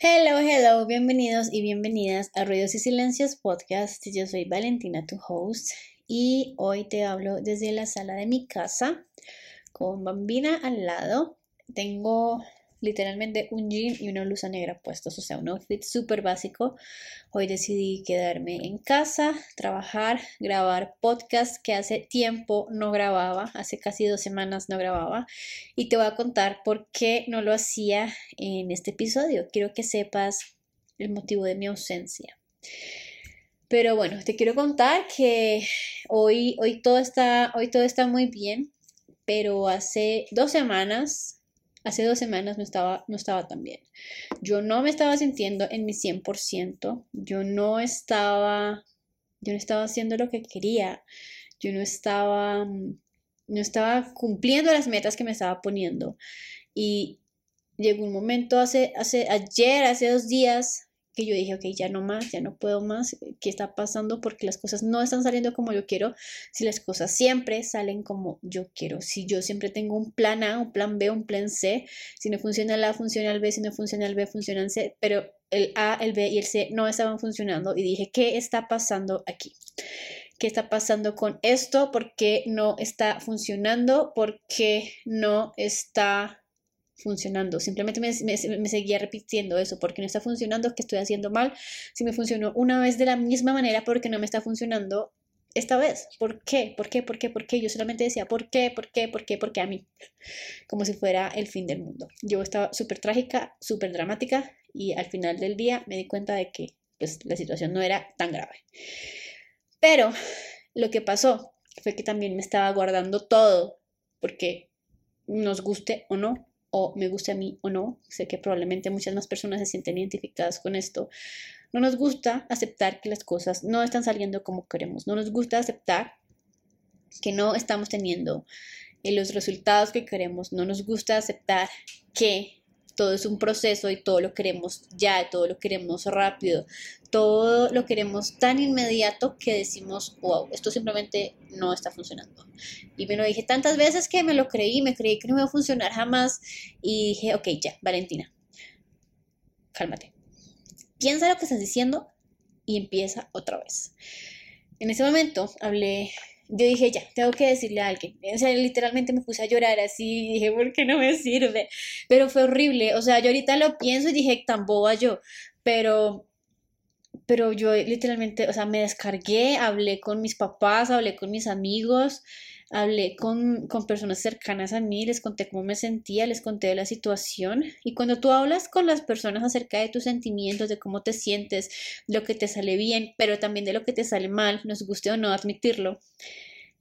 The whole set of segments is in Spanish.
Hello, hello, bienvenidos y bienvenidas a Ruidos y Silencios Podcast. Yo soy Valentina, tu host, y hoy te hablo desde la sala de mi casa con Bambina al lado. Tengo literalmente un jean y una blusa negra puestos, o sea, un outfit súper básico. Hoy decidí quedarme en casa, trabajar, grabar podcast que hace tiempo no grababa, hace casi dos semanas no grababa, y te voy a contar por qué no lo hacía en este episodio. Quiero que sepas el motivo de mi ausencia. Pero bueno, te quiero contar que hoy, hoy, todo, está, hoy todo está muy bien pero hace dos semanas, hace dos semanas no estaba, no estaba tan bien. Yo no me estaba sintiendo en mi 100%, yo no estaba, yo no estaba haciendo lo que quería, yo no estaba, no estaba cumpliendo las metas que me estaba poniendo. Y llegó un momento hace, hace ayer, hace dos días, que yo dije, ok, ya no más, ya no puedo más, ¿qué está pasando? Porque las cosas no están saliendo como yo quiero, si las cosas siempre salen como yo quiero, si yo siempre tengo un plan A, un plan B, un plan C, si no funciona el A, funciona el B, si no funciona el B, funciona el C, pero el A, el B y el C no estaban funcionando y dije, ¿qué está pasando aquí? ¿Qué está pasando con esto? ¿Por qué no está funcionando? ¿Por qué no está funcionando. Simplemente me, seguía repitiendo eso, porque no está funcionando, que estoy haciendo mal. Si me funcionó una vez de la misma manera, porque no me está funcionando esta vez. ¿Por qué? ¿Por qué? ¿Por qué? ¿Por qué? Yo solamente decía, ¿por qué? ¿Por qué? ¿Por qué? Porque a mí. Como si fuera el fin del mundo. Yo estaba súper trágica, súper dramática y al final del día me di cuenta de que pues, la situación no era tan grave. Pero lo que pasó fue que también me estaba guardando todo, porque nos guste o no, o me guste a mí o no, sé que probablemente muchas más personas se sienten identificadas con esto, no nos gusta aceptar que las cosas no están saliendo como queremos, no nos gusta aceptar que no estamos teniendo eh, los resultados que queremos, no nos gusta aceptar que todo es un proceso y todo lo queremos ya, todo lo queremos rápido, todo lo queremos tan inmediato que decimos, wow, esto simplemente no está funcionando. Y me lo dije tantas veces que me lo creí, me creí que no iba a funcionar jamás y dije, ok, ya, Valentina, cálmate. Piensa lo que estás diciendo y empieza otra vez. En ese momento hablé yo dije, ya, tengo que decirle a alguien. O sea, literalmente me puse a llorar así, dije, ¿por qué no me sirve? Pero fue horrible, o sea, yo ahorita lo pienso y dije, tan boba yo, pero, pero yo literalmente, o sea, me descargué, hablé con mis papás, hablé con mis amigos, hablé con, con, personas cercanas a mí, les conté cómo me sentía, les conté de la situación. Y cuando tú hablas con las personas acerca de tus sentimientos, de cómo te sientes, lo que te sale bien, pero también de lo que te sale mal, nos guste o no admitirlo,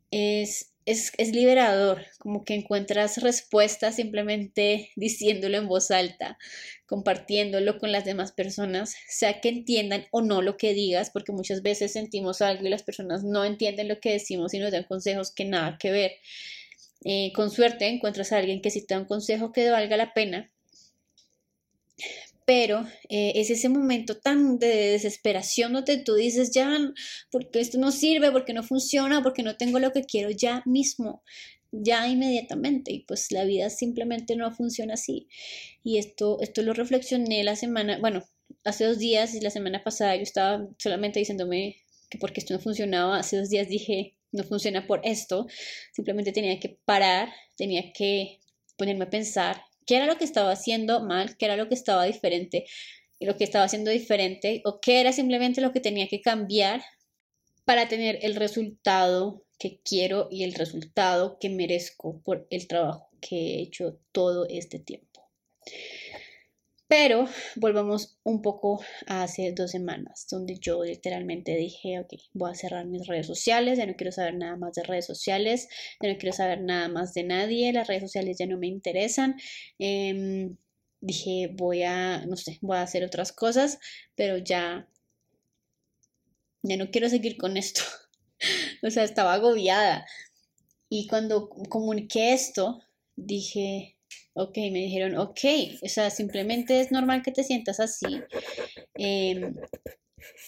es, es, liberador, como que encuentras respuestas simplemente diciéndolo en voz alta, compartiéndolo con las demás personas, sea que entiendan o no lo que digas, porque muchas veces sentimos algo y las personas no entienden lo que decimos y nos dan consejos que nada que ver. Eh, con suerte encuentras a alguien que sí te da un consejo que valga la pena, pero eh, es ese momento tan de desesperación donde tú dices, ya, porque esto no sirve, porque no funciona, porque no tengo lo que quiero ya mismo, ya inmediatamente, y pues la vida simplemente no funciona así. Y esto, esto lo reflexioné la semana, bueno, hace dos días y la semana pasada yo estaba solamente diciéndome que porque esto no funcionaba, hace dos días dije, no funciona por esto, simplemente tenía que parar, tenía que ponerme a pensar qué era lo que estaba haciendo mal, qué era lo que estaba diferente, lo que estaba haciendo diferente, o qué era simplemente lo que tenía que cambiar para tener el resultado que quiero y el resultado que merezco por el trabajo que he hecho todo este tiempo. Pero volvamos un poco a hace dos semanas, donde yo literalmente dije, ok, voy a cerrar mis redes sociales, ya no quiero saber nada más de redes sociales, ya no quiero saber nada más de nadie, las redes sociales ya no me interesan. Em, dije, voy a, no sé, voy a hacer otras cosas, pero ya, ya no quiero seguir con esto. o sea, estaba agobiada. Y cuando comuniqué esto, dije, Ok, me dijeron, ok, o sea, simplemente es normal que te sientas así. Em,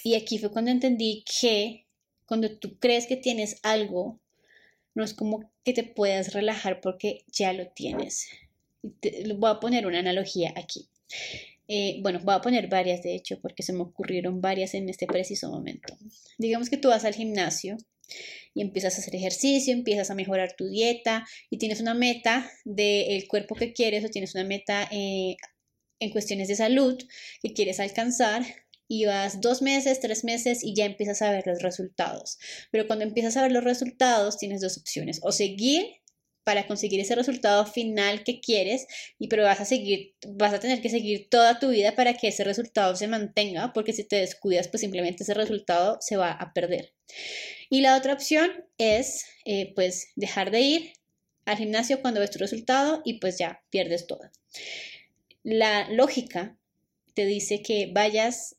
y aquí fue cuando entendí que cuando tú crees que tienes algo, no es como que te puedas relajar porque ya lo tienes. voy a poner una analogía aquí. Eh, bueno, voy a poner varias de hecho, porque se me ocurrieron varias en este preciso momento. Digamos que tú vas al gimnasio y empiezas a hacer ejercicio, empiezas a mejorar tu dieta y tienes una meta del cuerpo que quieres o tienes una meta eh, en cuestiones de salud que quieres alcanzar y vas dos meses, tres meses y ya empiezas a ver los resultados. Pero cuando empiezas a ver los resultados tienes dos opciones, o seguir para conseguir ese resultado final que quieres, y pero vas a seguir, vas a tener que seguir toda tu vida para que ese resultado se mantenga, porque si te descuidas, pues simplemente ese resultado se va a perder. Y la otra opción es, eh, pues, dejar de ir al gimnasio cuando ves tu resultado y pues ya pierdes todo. La lógica te dice que vayas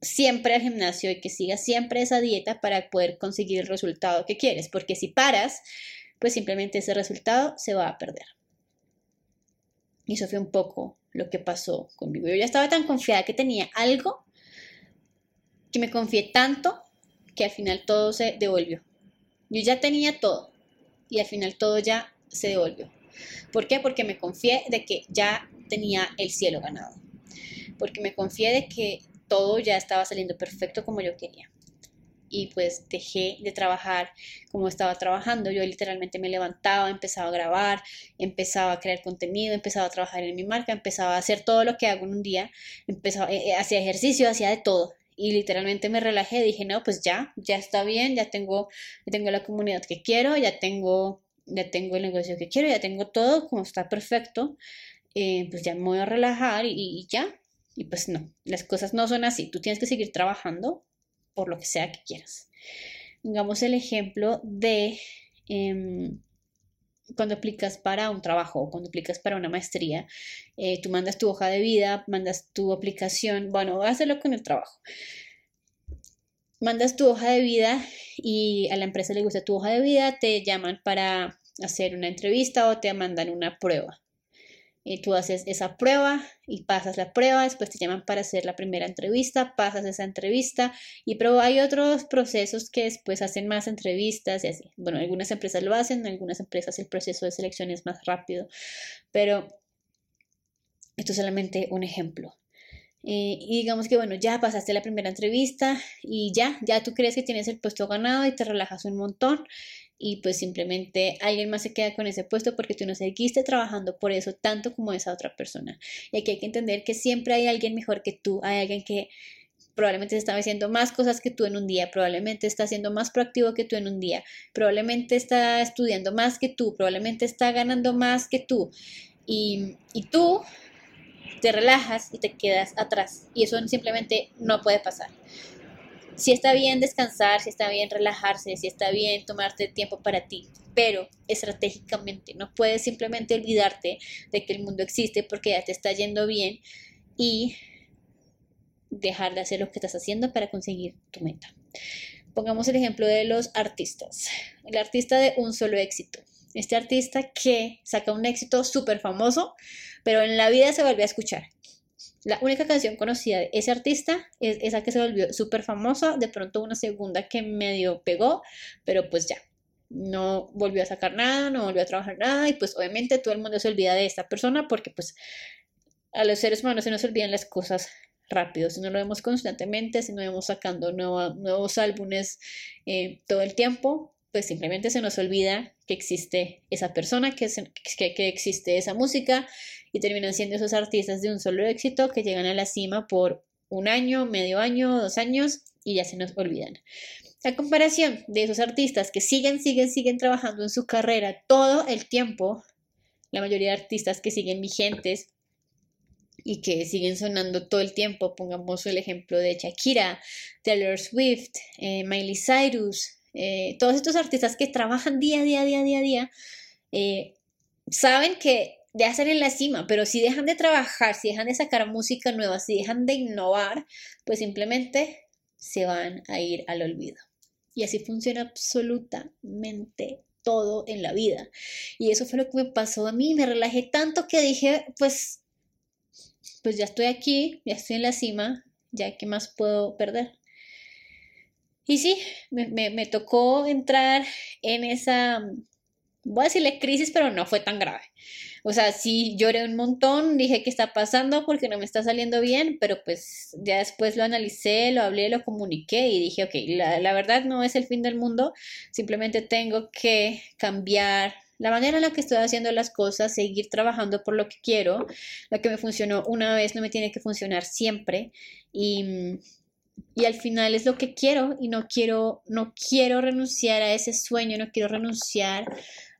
siempre al gimnasio y que sigas siempre esa dieta para poder conseguir el resultado que quieres, porque si paras, pues simplemente ese resultado se va a perder. Y eso fue un poco lo que pasó conmigo. Yo ya estaba tan confiada que tenía algo, que me confié tanto, que al final todo se devolvió. Yo ya tenía todo y al final todo ya se devolvió. ¿Por qué? Porque me confié de que ya tenía el cielo ganado. Porque me confié de que todo ya estaba saliendo perfecto como yo quería. Y pues dejé de trabajar como estaba trabajando. Yo literalmente me levantaba, empezaba a grabar, empezaba a crear contenido, empezaba a trabajar en mi marca, empezaba a hacer todo lo que hago en un día, empezaba, eh, eh, hacía ejercicio, hacía de todo. Y literalmente me relajé, dije, no, pues ya, ya está bien, ya tengo, ya tengo la comunidad que quiero, ya tengo, ya tengo el negocio que quiero, ya tengo todo, como está perfecto, eh, pues ya me voy a relajar y ya, y pues no, las cosas no son así. Tú tienes que seguir trabajando por lo que sea que quieras. Digamos el ejemplo de em, cuando aplicas para un trabajo o cuando aplicas para una maestría, eh, tú mandas tu hoja de vida, mandas tu aplicación, bueno, hacerlo con el trabajo. Mandas tu hoja de vida y a la empresa le gusta tu hoja de vida, te llaman para hacer una entrevista o te mandan una prueba. Tú haces esa prueba y pasas la prueba, después te llaman para hacer la primera entrevista, pasas esa entrevista y pero hay otros procesos que después hacen más entrevistas y así. Bueno, algunas empresas lo hacen, algunas empresas el proceso de selección es más rápido, pero esto es solamente un ejemplo. Y digamos que, bueno, ya pasaste la primera entrevista y ya, ya tú crees que tienes el puesto ganado y te relajas un montón y pues simplemente alguien más se queda con ese puesto porque tú no seguiste trabajando por eso tanto como esa otra persona. Y aquí hay que entender que siempre hay alguien mejor que tú, hay alguien que probablemente está haciendo más cosas que tú en un día, probablemente está siendo más proactivo que tú en un día, probablemente está estudiando más que tú, probablemente está ganando más que tú. Y, y tú te relajas y te quedas atrás. Y eso simplemente no puede pasar si está bien descansar, si está bien relajarse, si está bien tomarte tiempo para ti, pero estratégicamente no puedes simplemente olvidarte de que el mundo existe porque ya te está yendo bien y dejar de hacer lo que estás haciendo para conseguir tu meta. Pongamos el ejemplo de los artistas. El artista de un solo éxito. Este artista que saca un éxito súper famoso, pero en la vida se vuelve a escuchar. La única canción conocida de ese artista es esa que se volvió súper famosa, de pronto una segunda que medio pegó, pero pues ya, no volvió a sacar nada, no volvió a trabajar nada y pues obviamente todo el mundo se olvida de esta persona porque pues a los seres humanos se nos olvidan las cosas rápido, si no lo vemos constantemente, si no vemos sacando nuevos álbumes eh, todo el tiempo, pues simplemente se nos olvida que existe esa persona, que, que, existe esa música y terminan siendo esos artistas de un solo éxito que llegan a la cima por un año, medio año, dos años y ya se nos olvidan. A comparación de esos artistas que siguen, siguen, siguen trabajando en su carrera todo el tiempo, la mayoría de artistas que siguen vigentes y que siguen sonando todo el tiempo, pongamos el ejemplo de Shakira, Taylor Swift, eh, Miley Cyrus, eh, todos estos artistas que trabajan día día, día día, día, eh, saben que ya están en la cima, pero si dejan de trabajar, si dejan de sacar música nueva, si dejan de innovar, pues simplemente se van a ir al olvido. Y así funciona absolutamente todo en la vida. Y eso fue lo que me pasó a mí. Me relajé tanto que dije, pues, pues ya estoy aquí, ya estoy en la cima, ya qué más puedo perder. Y sí, me, tocó entrar en esa, voy a decirle crisis, pero no fue tan grave. O sea, sí lloré un montón, dije qué está pasando porque no me está saliendo bien, pero pues ya después lo analicé, lo hablé, lo comuniqué y dije, ok, la, la verdad no es el fin del mundo, simplemente tengo que cambiar la manera en la que estoy haciendo las cosas, seguir trabajando por lo que quiero, lo que me funcionó una vez no me tiene que funcionar siempre. Y, y al final es lo que quiero y no quiero, no quiero renunciar a ese sueño, no quiero renunciar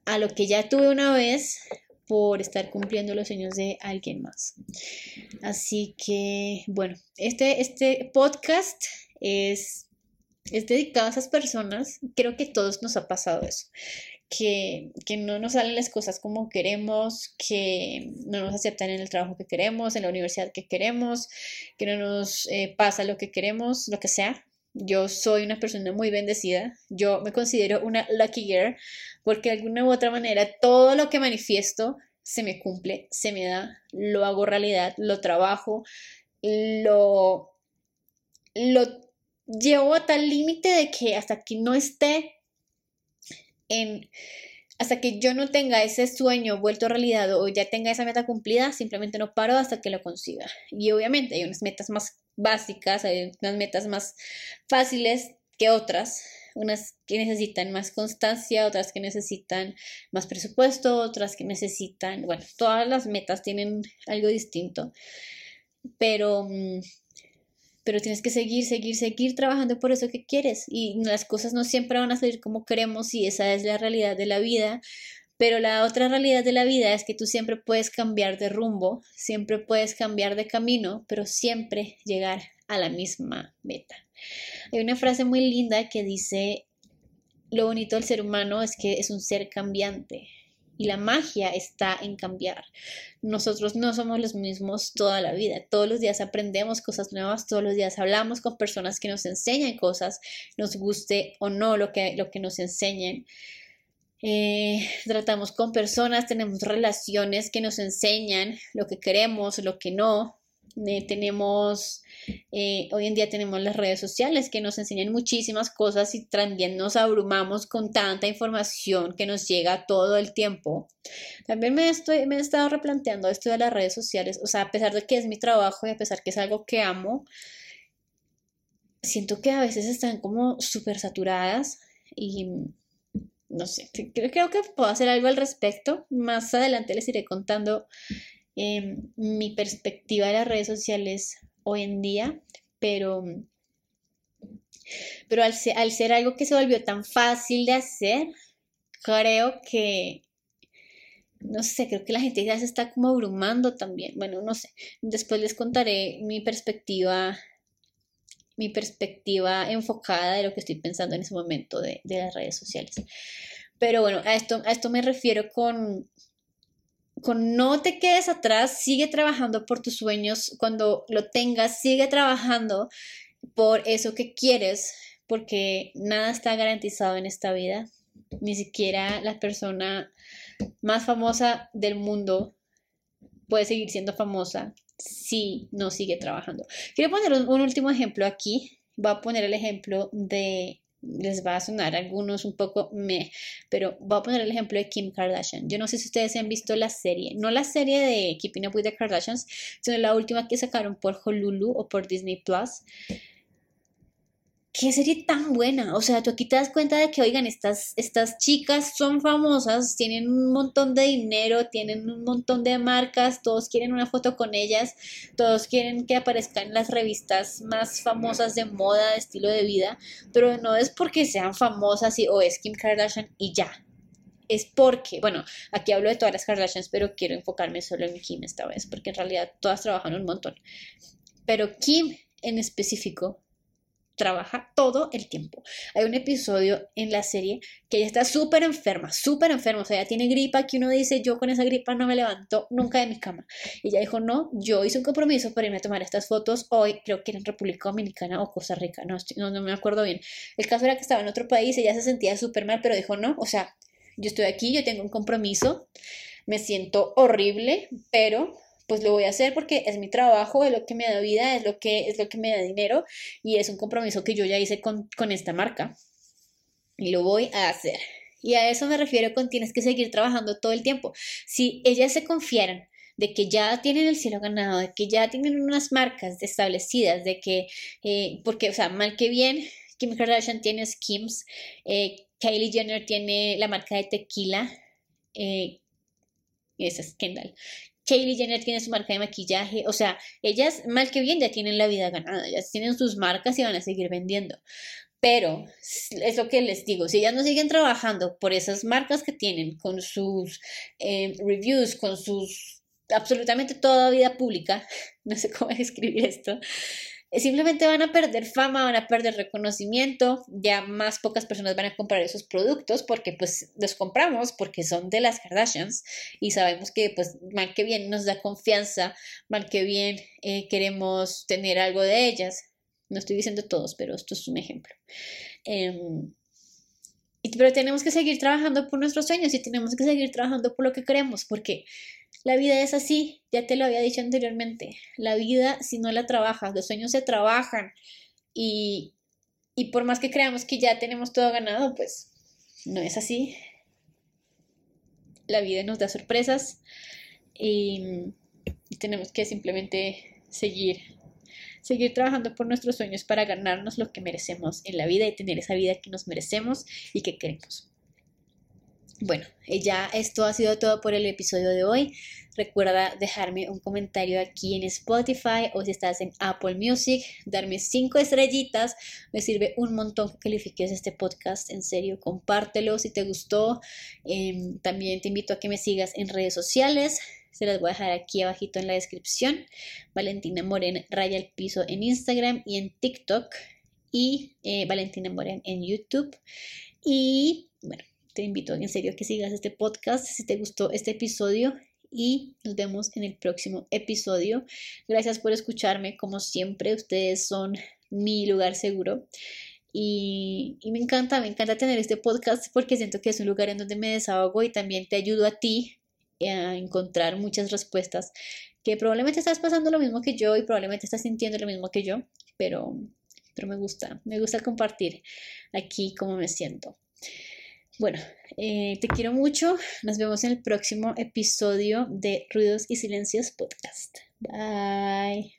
a lo que ya tuve una vez por estar cumpliendo los sueños de alguien más. Así que, bueno, este, este podcast es, es dedicado a esas personas. Creo que a todos nos ha pasado eso que, no nos salen las cosas como queremos, que no nos aceptan en el trabajo que queremos, en la universidad que queremos, que no nos eh, pasa lo que queremos, lo que sea. Yo soy una persona muy bendecida, yo me considero una lucky girl porque de alguna u otra manera todo lo que manifiesto se me cumple, se me da, lo hago realidad, lo trabajo, lo, lo llevo a tal límite de que hasta que no esté en hasta que yo no tenga ese sueño vuelto realidad o ya tenga esa meta cumplida, simplemente no paro hasta que lo consiga. Y obviamente hay unas metas más básicas, hay unas metas más fáciles que otras, unas que necesitan más constancia, otras que necesitan más presupuesto, otras que necesitan, bueno, todas las metas tienen algo distinto, pero mm, pero tienes que seguir, seguir, seguir trabajando por eso que quieres y las cosas no siempre van a salir como queremos y esa es la realidad de la vida. Pero la otra realidad de la vida es que tú siempre puedes cambiar de rumbo, siempre puedes cambiar de camino, pero siempre llegar a la misma meta. Hay una frase muy linda que dice, lo bonito del ser humano es que es un ser cambiante. Y la magia está en cambiar. Nosotros no somos los mismos toda la vida. Todos los días aprendemos cosas nuevas, todos los días hablamos con personas que nos enseñan cosas, nos guste o no lo que, lo que nos enseñen. Eh, tratamos con personas, tenemos relaciones que nos enseñan lo que queremos, lo que no. Eh, tenemos eh, hoy en día tenemos las redes sociales que nos enseñan muchísimas cosas y también nos abrumamos con tanta información que nos llega todo el tiempo. También me, estoy, me he estado replanteando esto de las redes sociales, o sea, a pesar de que es mi trabajo y a pesar que es algo que amo, siento que a veces están como súper saturadas y no sé, creo, creo, que puedo hacer algo al respecto. Más adelante les iré contando eh, mi perspectiva de las redes sociales hoy en día, pero, pero al ser, al ser algo que se volvió tan fácil de hacer, creo que, no sé, creo que la gente ya se está como abrumando también. Bueno, no sé, después les contaré mi perspectiva mi perspectiva enfocada de lo que estoy pensando en ese momento de, de las redes sociales. Pero bueno, a esto, a esto me refiero con, con no te quedes atrás, sigue trabajando por tus sueños, cuando lo tengas, sigue trabajando por eso que quieres, porque nada está garantizado en esta vida, ni siquiera la persona más famosa del mundo puede seguir siendo famosa si no sigue trabajando. Quiero poner un, último ejemplo aquí, voy a poner el ejemplo de les va a sonar algunos un poco me, pero voy a poner el ejemplo de Kim Kardashian. Yo no sé si ustedes han visto la serie, no la serie de Keeping Up with the Kardashians, sino la última que sacaron por Hulu o por Disney Plus, qué serie tan buena. O sea, tú aquí te das cuenta de que, oigan, estas, estas chicas son famosas, tienen un montón de dinero, tienen un montón de marcas, todos quieren una foto con ellas, todos quieren que aparezcan en las revistas más famosas de moda, de estilo de vida, pero no es porque sean famosas y, o es Kim Kardashian y ya. Es porque, bueno, aquí hablo de todas las Kardashians, pero quiero enfocarme solo en Kim esta vez, porque en realidad todas trabajan un montón. Pero Kim en específico trabaja todo el tiempo. Hay un episodio en la serie que ella está súper enferma, súper enferma, o sea, ella tiene gripa que uno dice, yo con esa gripa no me levanto nunca de mi cama. Y ella dijo, no, yo hice un compromiso para irme a tomar estas fotos hoy, creo que en República Dominicana o Costa Rica, no, no, me acuerdo bien. El caso era que estaba en otro país, ella se sentía súper mal, pero dijo, no, o sea, yo estoy aquí, yo tengo un compromiso, me siento horrible, pero pues lo voy a hacer porque es mi trabajo, es lo que me da vida, es lo que, es lo que me da dinero y es un compromiso que yo ya hice con, esta marca y lo voy a hacer. Y a eso me refiero con tienes que seguir trabajando todo el tiempo. Si ellas se confiaran de que ya tienen el cielo ganado, de que ya tienen unas marcas establecidas, de que, eh, porque, o sea, mal que bien, Kim Kardashian tiene Skims, eh, Kylie Jenner tiene la marca de tequila, eh, esa es Kendall. Kylie Jenner tiene su marca de maquillaje, o sea, ellas mal que bien ya tienen la vida ganada, ellas tienen sus marcas y van a seguir vendiendo. Pero es lo que les digo, si ellas no siguen trabajando por esas marcas que tienen, con sus reviews, con sus absolutamente toda vida pública, no sé cómo escribir esto, eh, simplemente van a perder fama, van a perder reconocimiento, ya más pocas personas van a comprar esos productos porque pues los compramos porque son de las Kardashians y sabemos que pues mal que bien nos da confianza, mal que bien eh, queremos tener algo de ellas. No estoy diciendo todos, pero esto es un ejemplo. Em, pero tenemos que seguir trabajando por nuestros sueños y tenemos que seguir trabajando por lo que queremos, porque la vida es así, ya te lo había dicho anteriormente. La vida, si no la trabajas, los sueños se trabajan. Y, y por más que creamos que ya tenemos todo ganado, pues no es así. La vida nos da sorpresas y, y tenemos que simplemente seguir, seguir trabajando por nuestros sueños para ganarnos lo que merecemos en la vida y tener esa vida que nos merecemos y que queremos. Bueno, eh, ya esto ha sido todo por el episodio de hoy. Recuerda dejarme un comentario aquí en Spotify o si estás en Apple Music, darme cinco estrellitas. Me sirve un montón que califiques este podcast. En serio, compártelo si te gustó. Em, también te invito a que me sigas en redes sociales. Se las voy a dejar aquí abajito en la descripción. Valentina Moren Raya el Piso en Instagram y en TikTok. Y eh, Valentina Moren en YouTube. Y bueno, te invito en serio a que sigas este podcast si te gustó este episodio y nos vemos en el próximo episodio. Gracias por escucharme, como siempre, ustedes son mi lugar seguro. Y, me encanta, me encanta tener este podcast porque siento que es un lugar en donde me desahogo y también te ayudo a ti a encontrar muchas respuestas que probablemente estás pasando lo mismo que yo y probablemente estás sintiendo lo mismo que yo, pero, pero me gusta, me gusta compartir aquí cómo me siento. Bueno, eh, te quiero mucho. Nos vemos en el próximo episodio de Ruidos y Silencios Podcast. Bye.